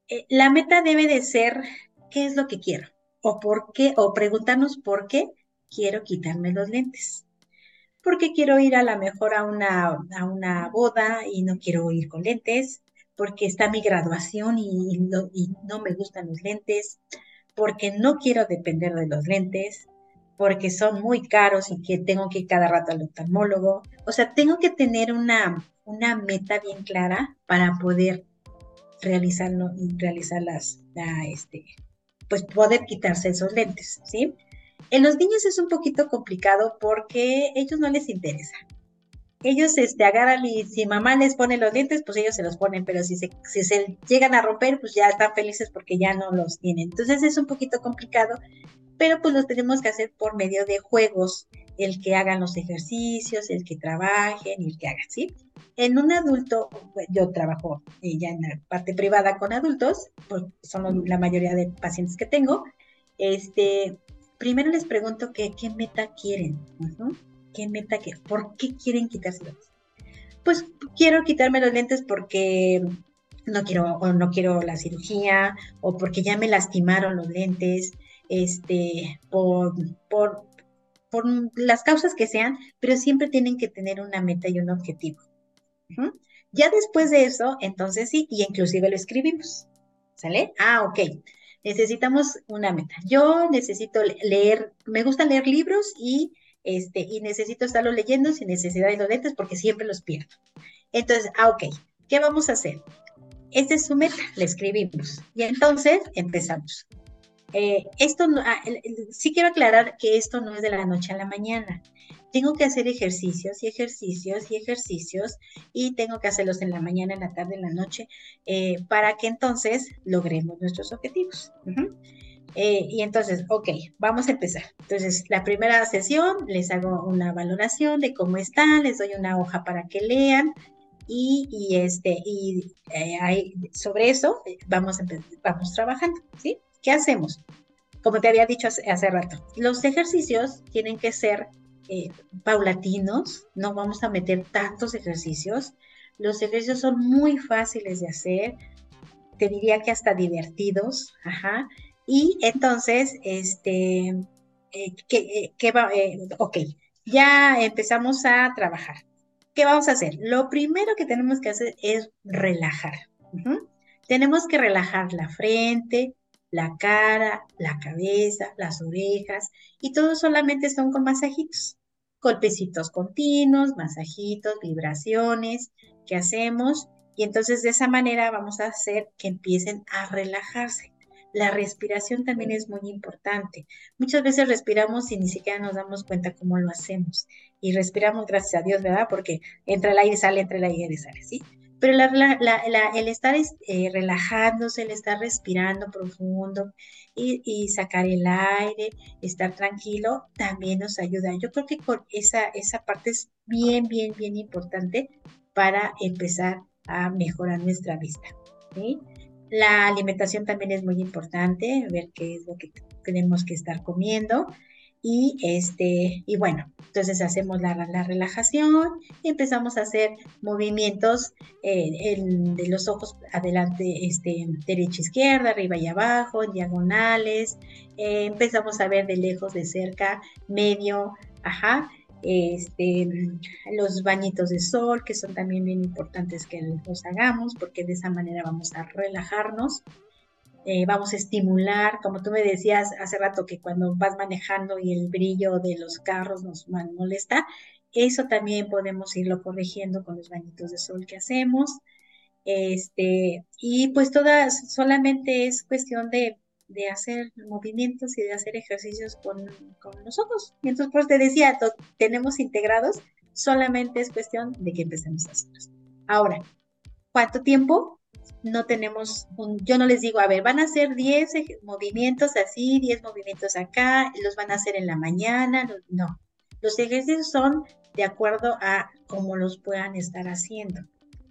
eh, la meta debe de ser, ¿qué es lo que quiero? o por qué, o preguntarnos por qué quiero quitarme los lentes. Porque quiero ir a la mejor a una, a una boda y no quiero ir con lentes, porque está mi graduación y no, y no me gustan los lentes, porque no quiero depender de los lentes, porque son muy caros y que tengo que ir cada rato al oftalmólogo. O sea, tengo que tener una, una meta bien clara para poder realizarlo, realizar las, este, pues poder quitarse esos lentes, ¿sí? En los niños es un poquito complicado porque ellos no les interesa. Ellos este, agarran y si mamá les pone los lentes, pues ellos se los ponen, pero si se, si se llegan a romper, pues ya están felices porque ya no los tienen. Entonces es un poquito complicado, pero pues los tenemos que hacer por medio de juegos, el que hagan los ejercicios, el que trabajen el que hagan, ¿sí? En un adulto, pues, yo trabajo eh, ya en la parte privada con adultos, pues son la mayoría de pacientes que tengo. Este, primero les pregunto qué meta quieren, ¿Qué meta quieren? ¿Por qué quieren quitarse los Pues quiero quitarme los lentes porque no quiero, o no quiero la cirugía, o porque ya me lastimaron los lentes, este, por, por, por las causas que sean, pero siempre tienen que tener una meta y un objetivo. Ya después de eso, entonces sí, y inclusive lo escribimos. ¿Sale? Ah, ok. Necesitamos una meta. Yo necesito leer, me gusta leer libros y, este, y necesito estarlo leyendo sin necesidad de los lentes porque siempre los pierdo. Entonces, ah, ok. ¿Qué vamos a hacer? Esta es su meta, le escribimos. Y entonces empezamos. Eh, esto ah, sí quiero aclarar que esto no es de la noche a la mañana. Tengo que hacer ejercicios y ejercicios y ejercicios y tengo que hacerlos en la mañana, en la tarde, en la noche, eh, para que entonces logremos nuestros objetivos. Eh, y entonces, ok, vamos a empezar. Entonces, la primera sesión les hago una valoración de cómo están, les doy una hoja para que lean y, y este, y sobre eso vamos, vamos trabajando, ¿sí? ¿Qué hacemos? Como te había dicho hace, rato, los ejercicios tienen que ser eh, paulatinos, no vamos a meter tantos ejercicios. Los ejercicios son muy fáciles de hacer, te diría que hasta divertidos, ajá. Y entonces, este, eh, ¿qué, eh, va? ok, ya empezamos a trabajar. ¿Qué vamos a hacer? Lo primero que tenemos que hacer es relajar. Tenemos que relajar la frente, la cara, la cabeza, las orejas, y todo solamente son con masajitos, golpecitos continuos, masajitos, vibraciones que hacemos, y entonces de esa manera vamos a hacer que empiecen a relajarse. La respiración también es muy importante. Muchas veces respiramos y ni siquiera nos damos cuenta cómo lo hacemos. Y respiramos, gracias a Dios, ¿verdad? Porque entra el aire, sale, entra el aire, sale, ¿sí? Pero el estar eh, relajándose, el estar respirando profundo y, sacar el aire, estar tranquilo, también nos ayuda. Yo creo que con esa, esa parte es bien, bien, bien importante para empezar a mejorar nuestra vista. La alimentación también es muy importante, ver qué es lo que tenemos que estar comiendo. Y, este, y bueno, entonces hacemos la, relajación y empezamos a hacer movimientos eh, de los ojos adelante, este, derecha, izquierda, arriba y abajo, diagonales. Eh, empezamos a ver de lejos, de cerca, medio, ajá. Este, los bañitos de sol, que son también bien importantes que los hagamos, porque de esa manera vamos a relajarnos. Eh, vamos a estimular, como tú me decías hace rato que cuando vas manejando y el brillo de los carros nos molesta, eso también podemos irlo corrigiendo con los bañitos de sol que hacemos. Este, y pues todas, solamente es cuestión de, hacer movimientos y de hacer ejercicios con, con los ojos. Y entonces, pues te decía, tenemos integrados, solamente es cuestión de que empecemos a hacerlos. Ahora, ¿cuánto tiempo? no tenemos yo no les digo, a ver, van a hacer 10 movimientos así, 10 movimientos acá, los van a hacer en la mañana, no. Los ejercicios son de acuerdo a cómo los puedan estar haciendo,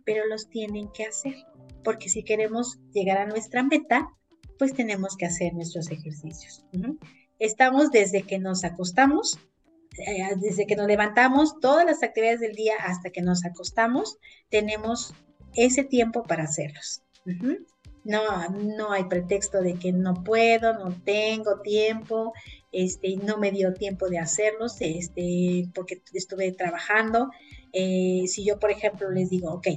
pero los tienen que hacer, porque si queremos llegar a nuestra meta, pues tenemos que hacer nuestros ejercicios. Estamos desde que nos acostamos, eh, desde que nos levantamos, todas las actividades del día hasta que nos acostamos, tenemos ese tiempo para hacerlos. No, no hay pretexto de que no puedo, no tengo tiempo, este, no me dio tiempo de hacerlos, este, porque estuve trabajando. Eh, si yo, por ejemplo, les digo, ok,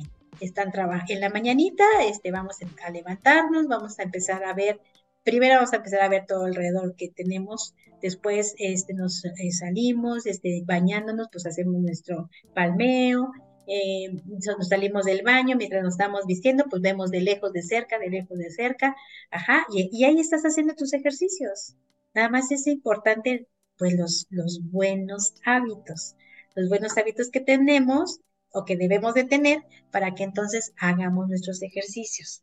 están trabajando en la mañanita, este, vamos a levantarnos, vamos a empezar a ver, primero vamos a empezar a ver todo alrededor que tenemos, después este, nos eh, salimos, este, bañándonos, pues hacemos nuestro palmeo, eh, nos salimos del baño, mientras nos estamos vistiendo, pues vemos de lejos, de cerca, de lejos, de cerca, ajá, y, ahí estás haciendo tus ejercicios. Nada más es importante, pues, los, los buenos hábitos, los buenos hábitos que tenemos o que debemos de tener para que entonces hagamos nuestros ejercicios.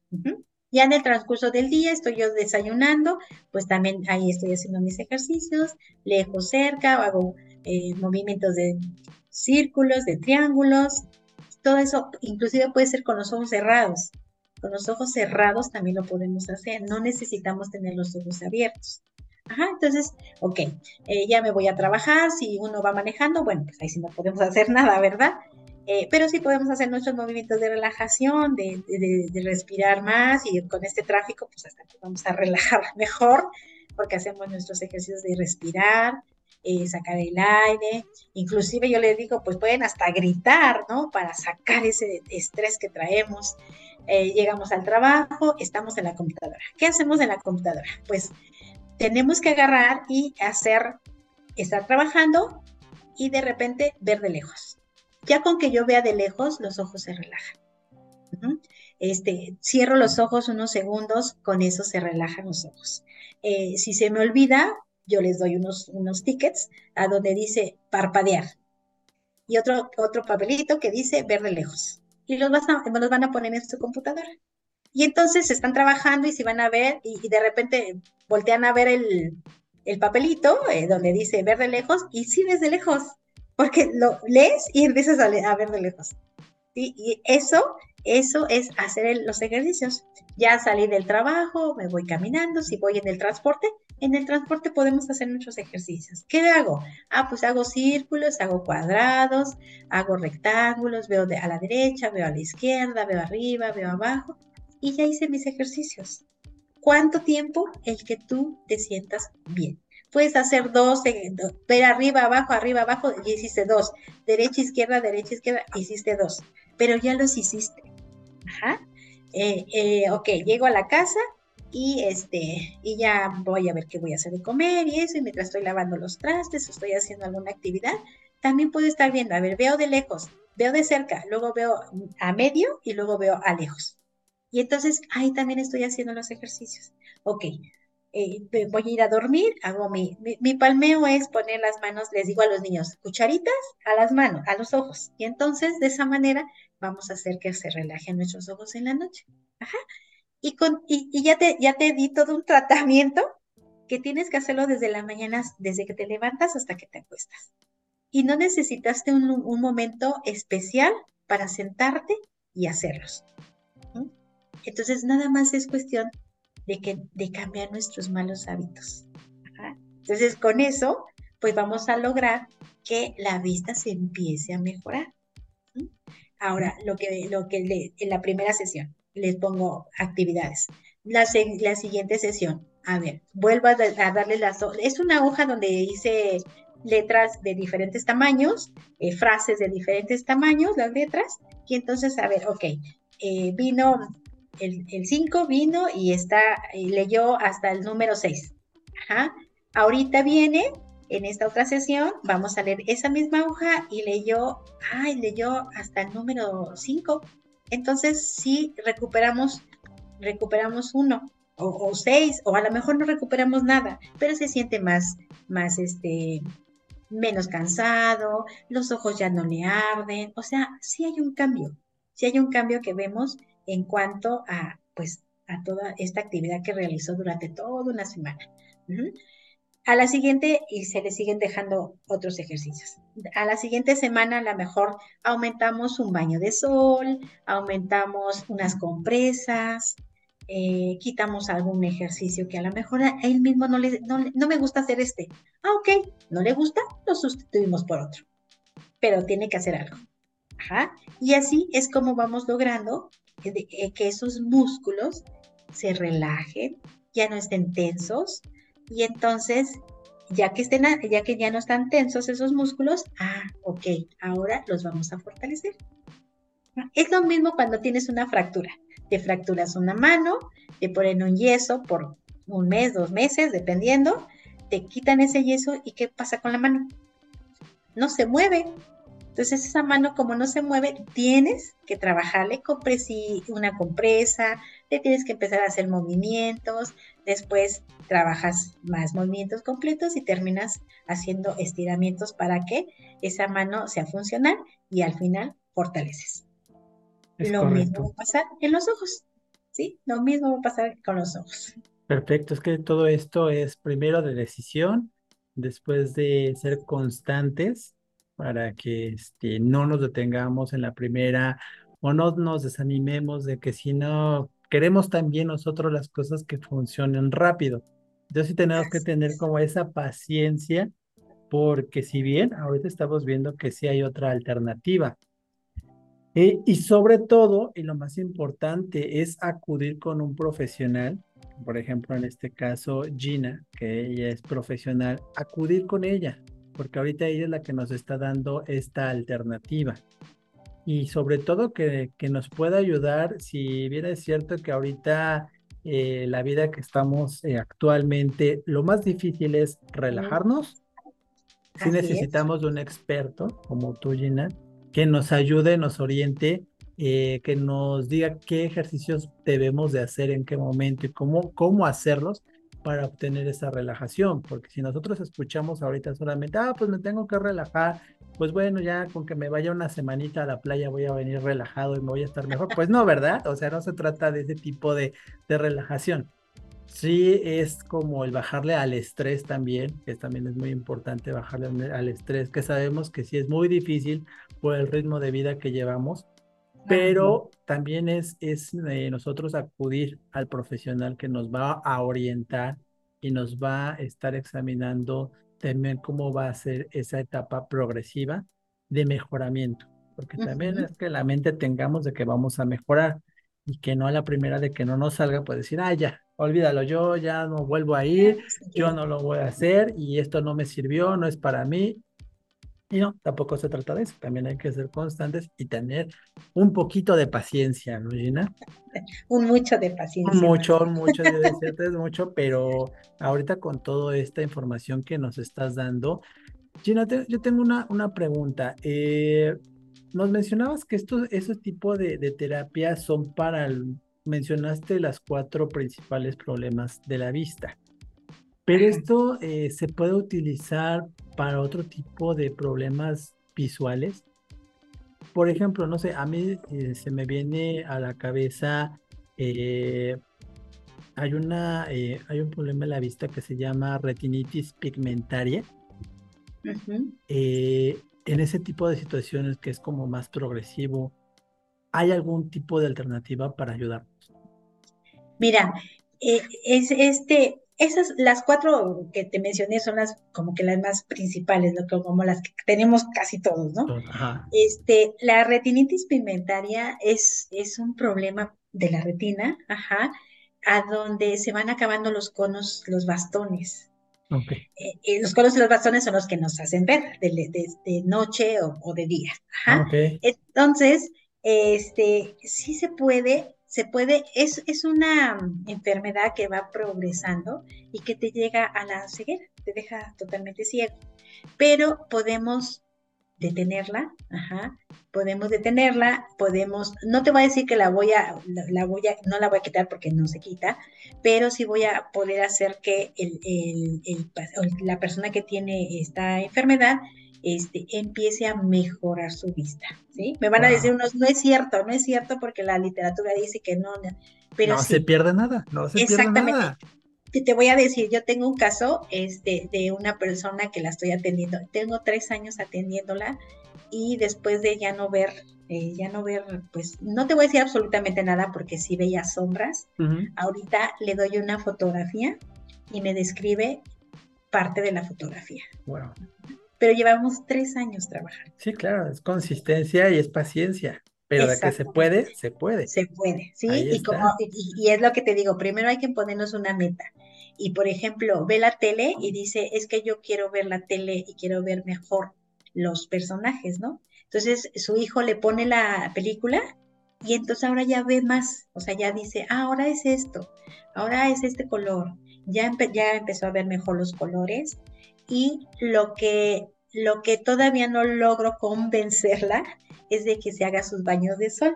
Ya en el transcurso del día estoy yo desayunando, pues también ahí estoy haciendo mis ejercicios, lejos, cerca, hago eh, movimientos de círculos, de triángulos, todo eso inclusive puede ser con los ojos cerrados. Con los ojos cerrados también lo podemos hacer, no necesitamos tener los ojos abiertos. Ajá, entonces, ok, eh, ya me voy a trabajar, si uno va manejando, bueno, pues ahí sí no podemos hacer nada, ¿verdad? Eh, pero sí podemos hacer nuestros movimientos de relajación, de, de, respirar más y con este tráfico, pues hasta que vamos a relajar mejor, porque hacemos nuestros ejercicios de respirar, eh, sacar el aire, inclusive yo les digo, pues pueden hasta gritar, ¿no? Para sacar ese estrés que traemos. Eh, llegamos al trabajo, estamos en la computadora. ¿Qué hacemos en la computadora? Pues tenemos que agarrar y hacer, estar trabajando y de repente ver de lejos. Ya con que yo vea de lejos, los ojos se relajan. este, cierro los ojos unos segundos, con eso se relajan los ojos. Eh, si se me olvida, yo les doy unos, unos tickets a donde dice parpadear y otro, otro papelito que dice ver de lejos. Y los, los van a poner en su computadora. Y entonces están trabajando y se van a ver y, de repente voltean a ver el, el papelito eh, donde dice ver de lejos y sí ves de lejos, porque lo lees y empiezas a, a ver de lejos. Y eso, eso es hacer los ejercicios. Ya salí del trabajo, me voy caminando, si voy en el transporte, en el transporte podemos hacer muchos ejercicios. ¿Qué hago? Ah, pues hago círculos, hago cuadrados, hago rectángulos, veo a la derecha, veo a la izquierda, veo arriba, veo abajo y ya hice mis ejercicios. ¿Cuánto tiempo? El que tú te sientas bien. Puedes hacer dos, ver arriba, abajo, arriba, abajo, y hiciste dos. Derecha, izquierda, derecha, izquierda, hiciste dos. Pero ya los hiciste. Ajá. Eh, eh, ok, llego a la casa y este, y ya voy a ver qué voy a hacer de comer y eso, y mientras estoy lavando los trastes o estoy haciendo alguna actividad, también puedo estar viendo, a ver, veo de lejos, veo de cerca, luego veo a medio y luego veo a lejos. Y entonces ahí también estoy haciendo los ejercicios. Ok, eh, voy a ir a dormir, hago mi, mi, palmeo es poner las manos, les digo a los niños, cucharitas a las manos, a los ojos. Y entonces de esa manera vamos a hacer que se relajen nuestros ojos en la noche. Ajá. Y, con, y, ya, te, ya te di todo un tratamiento que tienes que hacerlo desde la mañana, desde que te levantas hasta que te acuestas. Y no necesitaste un, un momento especial para sentarte y hacerlos. Entonces, nada más es cuestión de, que, de cambiar nuestros malos hábitos. Entonces, con eso, pues vamos a lograr que la vista se empiece a mejorar. Ahora, lo que, lo que en la primera sesión les pongo actividades. La, la siguiente sesión, a ver, vuelvo a, darle las... Es una hoja donde hice letras de diferentes tamaños, eh, frases de diferentes tamaños, las letras, y entonces, a ver, ok, eh, vino el 5 vino y está, leyó hasta el número 6. Ajá. Ahorita viene, en esta otra sesión, vamos a leer esa misma hoja y leyó, ay, leyó hasta el número 5. Entonces, sí, recuperamos, recuperamos uno o, seis, o a lo mejor no recuperamos nada, pero se siente más, más, este, menos cansado, los ojos ya no le arden, o sea, sí hay un cambio, sí hay un cambio que vemos en cuanto a, pues, a toda esta actividad que realizó durante toda una semana. A la siguiente, y se le siguen dejando otros ejercicios. A la siguiente semana, a lo mejor aumentamos un baño de sol, aumentamos unas compresas, eh, quitamos algún ejercicio que a lo mejor a él mismo no, le, no, no me gusta hacer este. Ah, ok, no le gusta, lo sustituimos por otro. Pero tiene que hacer algo. Ajá. Y así es como vamos logrando que esos músculos se relajen, ya no estén tensos y entonces ya que estén, ya que ya no están tensos esos músculos, ah, ok, ahora los vamos a fortalecer. Es lo mismo cuando tienes una fractura. Te fracturas una mano, te ponen un yeso por un mes, dos meses, dependiendo, te quitan ese yeso y ¿qué pasa con la mano? No se mueve, entonces esa mano como no se mueve, tienes que trabajarle una compresa, le tienes que empezar a hacer movimientos, después trabajas más movimientos completos y terminas haciendo estiramientos para que esa mano sea funcional y al final fortaleces. Lo mismo va a pasar en los ojos, ¿sí? Lo mismo va a pasar con los ojos. Perfecto, es que todo esto es primero de decisión, después de ser constantes para que este, no nos detengamos en la primera o no nos desanimemos de que si no queremos también nosotros las cosas que funcionen rápido. Entonces sí tenemos que tener como esa paciencia porque si bien ahorita estamos viendo que sí hay otra alternativa. Eh, y sobre todo, y lo más importante, es acudir con un profesional, por ejemplo, en este caso Gina, que ella es profesional, acudir con ella, porque ahorita ella es la que nos está dando esta alternativa. Y sobre todo que, que nos pueda ayudar, si bien es cierto que ahorita eh, la vida que estamos eh, actualmente, lo más difícil es relajarnos. Si necesitamos de un experto como tú, Gina, que nos ayude, nos oriente eh, que nos diga qué ejercicios debemos de hacer, en qué momento y cómo, cómo hacerlos para obtener esa relajación, porque si nosotros escuchamos ahorita solamente, ah, pues me tengo que relajar, pues bueno, ya con que me vaya una semanita a la playa voy a venir relajado y me voy a estar mejor, pues no, ¿verdad? O sea, no se trata de ese tipo de, de relajación. Sí, es como el bajarle al estrés también, que también es muy importante bajarle al estrés, que sabemos que sí es muy difícil por el ritmo de vida que llevamos, pero también es, es eh, nosotros acudir al profesional que nos va a orientar y nos va a estar examinando también cómo va a ser esa etapa progresiva de mejoramiento, porque también es que la mente tengamos de que vamos a mejorar y que no a la primera de que no nos salga, pues decir, ah, ya, olvídalo, yo ya no vuelvo a ir, yo no lo voy a hacer y esto no me sirvió, no es para mí, y no, tampoco se trata de eso. También hay que ser constantes y tener un poquito de paciencia, ¿no, Gina? Un mucho de paciencia. Un mucho, mucho, es mucho, pero ahorita con toda esta información que nos estás dando, Gina, yo tengo una, una pregunta. Eh, nos mencionabas que estos, esos tipos de, de terapias son para, mencionaste las cuatro principales problemas de la vista. Pero esto eh, se puede utilizar para otro tipo de problemas visuales. Por ejemplo, no sé, a mí eh, se me viene a la cabeza, eh, hay, una, hay un problema en la vista que se llama retinitis pigmentaria. en ese tipo de situaciones que es como más progresivo, ¿hay algún tipo de alternativa para ayudarnos? Mira, es este, esas, las cuatro que te mencioné son las como que las más principales, ¿no? Como las que tenemos casi todos, ¿no? Este, la retinitis pigmentaria es, es un problema de la retina, ajá, a donde se van acabando los conos, los bastones. Okay. Eh, eh, los conos y los bastones son los que nos hacen ver de, noche o, de día. Ajá. Okay. Entonces, este, sí se puede se puede, es, es una enfermedad que va progresando y que te llega a la ceguera, te deja totalmente ciego. Pero podemos detenerla, ajá, podemos detenerla, podemos, no te voy a decir que la voy a, la, voy a, no la voy a quitar porque no se quita, pero sí voy a poder hacer que el, el, la persona que tiene esta enfermedad este, empiece a mejorar su vista, ¿sí? Me van a decir unos, no es cierto, no es cierto porque la literatura dice que no, pero no se pierde nada, no se pierde nada. Te voy a decir, yo tengo un caso este, de una persona que la estoy atendiendo, tengo tres años atendiéndola y después de ya no ver, eh, ya no ver, pues no te voy a decir absolutamente nada porque sí veía sombras, ahorita le doy una fotografía y me describe parte de la fotografía. Wow pero llevamos tres años trabajando. Sí, claro, es consistencia y es paciencia. Pero de que se puede, se puede. Se puede, sí, y, como, y, es lo que te digo, primero hay que ponernos una meta. Y por ejemplo, ve la tele y dice, es que yo quiero ver la tele y quiero ver mejor los personajes, ¿no? Entonces su hijo le pone la película y entonces ahora ya ve más, o sea, ya dice, ah, ahora es esto, ahora es este color, ya, ya empezó a ver mejor los colores y lo que, lo que todavía no logro convencerla es de que se haga sus baños de sol,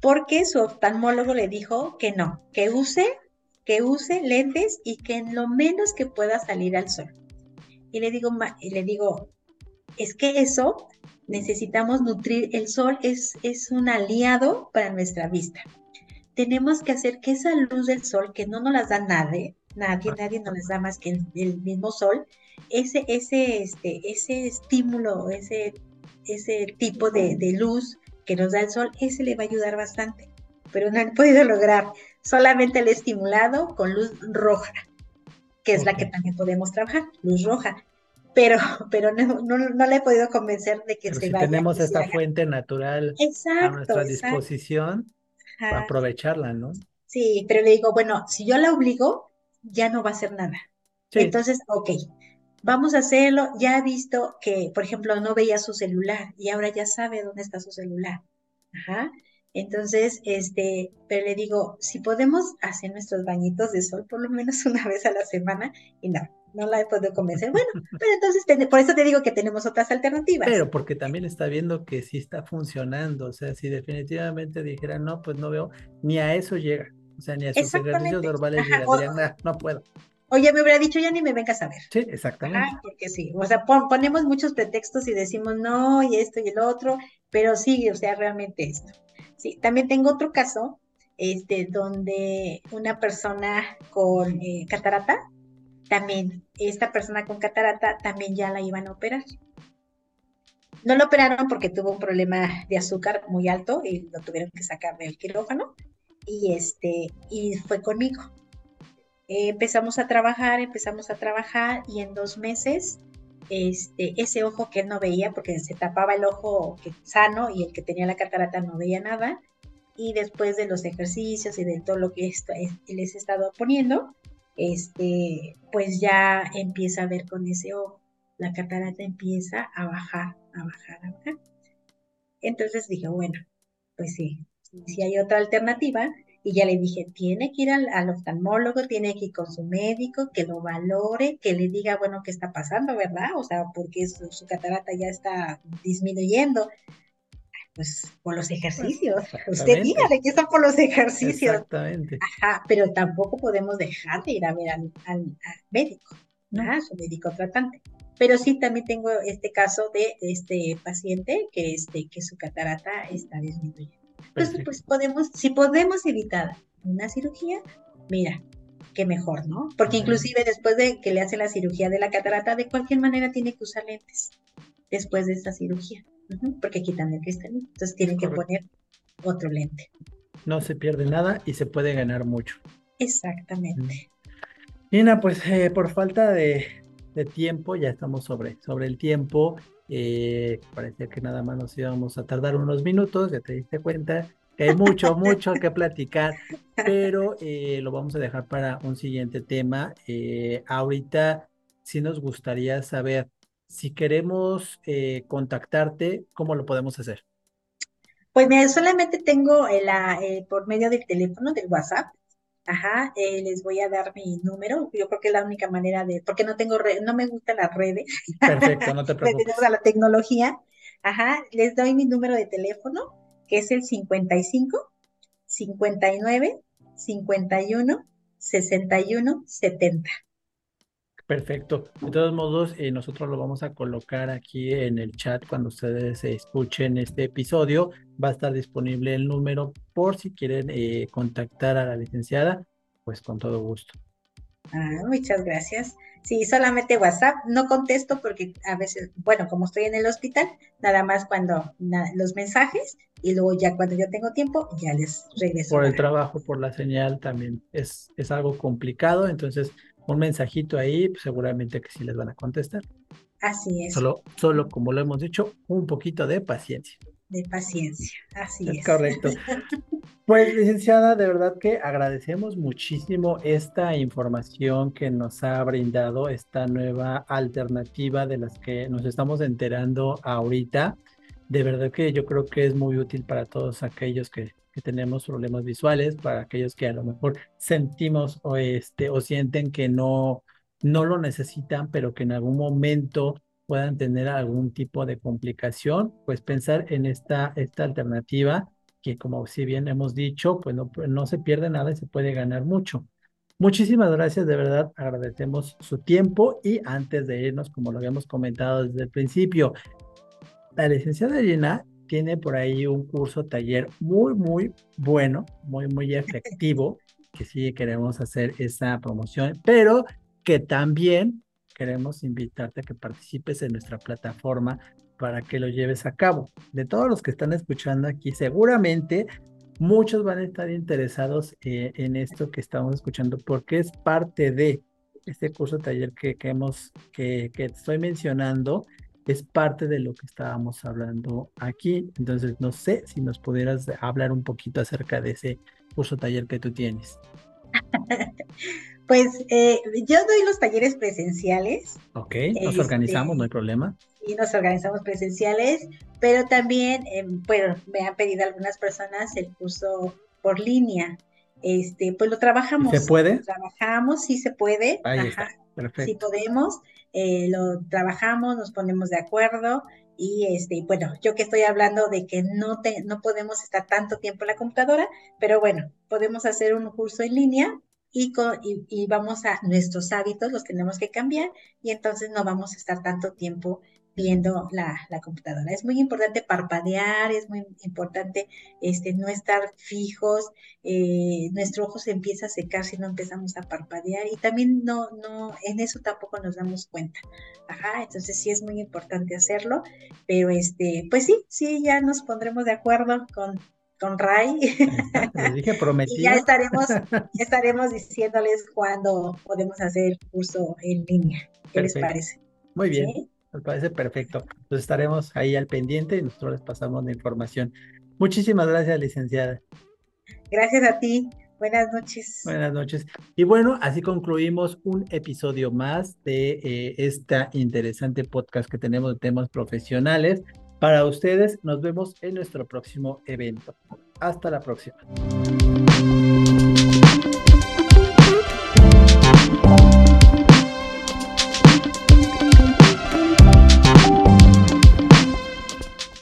porque su oftalmólogo le dijo que no, que use, que use lentes y que en lo menos que pueda salir al sol. Y le digo, y le digo, es que eso necesitamos nutrir, el sol es, es un aliado para nuestra vista. Tenemos que hacer que esa luz del sol, que no nos las da nadie, nadie, nadie nos las da más que el mismo sol, ese, ese, este, ese estímulo, ese, ese tipo de, luz que nos da el sol, ese le va a ayudar bastante. Pero no han podido lograr solamente el estimulado con luz roja, que es la que también podemos trabajar, luz roja. Pero, pero no, no, le he podido convencer de que se si Tenemos esta fuente natural a nuestra disposición, aprovecharla, ¿no? Sí, pero le digo, bueno, si yo la obligo, ya no va a hacer nada. Entonces, ok, vamos a hacerlo. Ya ha visto que, por ejemplo, no veía su celular y ahora ya sabe dónde está su celular. Ajá. Entonces, este, pero le digo, si podemos hacer nuestros bañitos de sol por lo menos una vez a la semana, y no, no la he podido convencer. Bueno, pero entonces, por eso te digo que tenemos otras alternativas. Pero porque también está viendo que sí está funcionando, o sea, si definitivamente dijera, no, pues no veo, ni a eso llega, o sea, ni a sus ejercicios normales llegarían, no, puedo. Oye, me hubiera dicho, ya ni me vengas a ver. Sí, exactamente. porque sí, o sea, ponemos muchos pretextos y decimos no, y esto y el otro, pero sí, o sea, realmente esto. Sí, también tengo otro caso, este, donde una persona con eh, catarata, también, esta persona con catarata también ya la iban a operar. No lo operaron porque tuvo un problema de azúcar muy alto y lo tuvieron que sacar del quirófano y este y fue conmigo. empezamos a trabajar, empezamos a trabajar y en dos meses este, ese ojo que él no veía porque se tapaba el ojo sano y el que tenía la catarata no veía nada y después de los ejercicios y de todo lo que esto, les he estado poniendo, este, pues ya empieza a ver con ese ojo. La catarata empieza a bajar, a bajar, a bajar. Entonces dije, bueno, pues sí, si hay otra alternativa, y ya le dije, tiene que ir al, oftalmólogo, tiene que ir con su médico, que lo valore, que le diga, bueno, qué está pasando, ¿verdad? O sea, porque su, catarata ya está disminuyendo. Pues por los ejercicios. Usted dígale que son por los ejercicios. Exactamente. Ajá, pero tampoco podemos dejar de ir a ver al, médico, ¿no? su médico tratante. Pero sí también tengo este caso de este paciente que, este, que su catarata está disminuyendo. Entonces, pues podemos, si podemos evitar una cirugía, mira, qué mejor, ¿no? Porque inclusive después de que le hace la cirugía de la catarata, de cualquier manera tiene que usar lentes después de esta cirugía, porque quitan el cristalino. Entonces tiene que poner otro lente. No se pierde nada y se puede ganar mucho. Exactamente. Nina, pues eh, por falta de, de, tiempo, ya estamos sobre, sobre el tiempo. Eh, parecía que nada más nos íbamos a tardar unos minutos, ya te diste cuenta que hay mucho, mucho que platicar, pero eh, lo vamos a dejar para un siguiente tema. Eh, ahorita sí nos gustaría saber si queremos eh, contactarte, ¿cómo lo podemos hacer? Pues mira, solamente tengo la, por medio del teléfono, del WhatsApp, Ajá, eh, les voy a dar mi número. Yo creo que es la única manera de, porque no tengo, red, no me gustan las redes. Perfecto, no te preocupes. a la tecnología. Ajá, les doy mi número de teléfono, que es el 55 59 51 61 70. Perfecto. De todos modos, eh, nosotros lo vamos a colocar aquí en el chat cuando ustedes escuchen este episodio. Va a estar disponible el número por si quieren eh, contactar a la licenciada, pues con todo gusto. Ah, muchas gracias. Sí, solamente WhatsApp. No contesto porque a veces, bueno, como estoy en el hospital, nada más cuando los mensajes y luego ya cuando yo tengo tiempo, ya les regreso. Por el trabajo, por la señal también es, es algo complicado, entonces un mensajito ahí, pues seguramente que sí les van a contestar. Así es. Solo, solo como lo hemos dicho, un poquito de paciencia. De paciencia, así es. Es correcto. Pues, licenciada, de verdad que agradecemos muchísimo esta información que nos ha brindado, esta nueva alternativa de las que nos estamos enterando ahorita. De verdad que yo creo que es muy útil para todos aquellos que que tenemos problemas visuales, para aquellos que a lo mejor sentimos o, este, o sienten que no, no lo necesitan, pero que en algún momento puedan tener algún tipo de complicación, pues pensar en esta, esta alternativa que como si bien hemos dicho, pues no, no se pierde nada y se puede ganar mucho. Muchísimas gracias, de verdad agradecemos su tiempo y antes de irnos, como lo habíamos comentado desde el principio, la licenciada Gina tiene por ahí un curso taller muy, muy bueno, muy, muy efectivo, que sí queremos hacer esa promoción, pero que también queremos invitarte a que participes en nuestra plataforma para que lo lleves a cabo. De todos los que están escuchando aquí, seguramente muchos van a estar interesados eh, en esto que estamos escuchando porque es parte de este curso taller que, que hemos, que, que estoy mencionando es parte de lo que estábamos hablando aquí. Entonces, no sé si nos pudieras hablar un poquito acerca de ese curso taller que tú tienes. Pues eh, yo doy los talleres presenciales. Ok, nos este, organizamos, no hay problema. Y nos organizamos presenciales, pero también, eh, bueno, me han pedido algunas personas el curso por línea. Este, pues lo trabajamos. ¿Se puede? trabajamos, sí se puede. Ahí Está. Si podemos, eh, lo trabajamos, nos ponemos de acuerdo y este, bueno, yo que estoy hablando de que no, te, no podemos estar tanto tiempo en la computadora, pero bueno, podemos hacer un curso en línea y, y, vamos a nuestros hábitos, los tenemos que cambiar y entonces no vamos a estar tanto tiempo viendo la, computadora. Es muy importante parpadear, es muy importante este, no estar fijos, eh, nuestro ojo se empieza a secar si no empezamos a parpadear y también no, no, en eso tampoco nos damos cuenta. Ajá, entonces sí es muy importante hacerlo, pero este, pues sí, sí, ya nos pondremos de acuerdo con, con Ray. dije prometido. y ya estaremos, ya estaremos diciéndoles cuándo podemos hacer el curso en línea. ¿Qué les parece? Muy bien. Me parece perfecto. Entonces estaremos ahí al pendiente y nosotros les pasamos la información. Muchísimas gracias, licenciada. Gracias a ti. Buenas noches. Buenas noches. Y bueno, así concluimos un episodio más de eh, esta interesante podcast que tenemos de temas profesionales. Para ustedes, nos vemos en nuestro próximo evento. Hasta la próxima.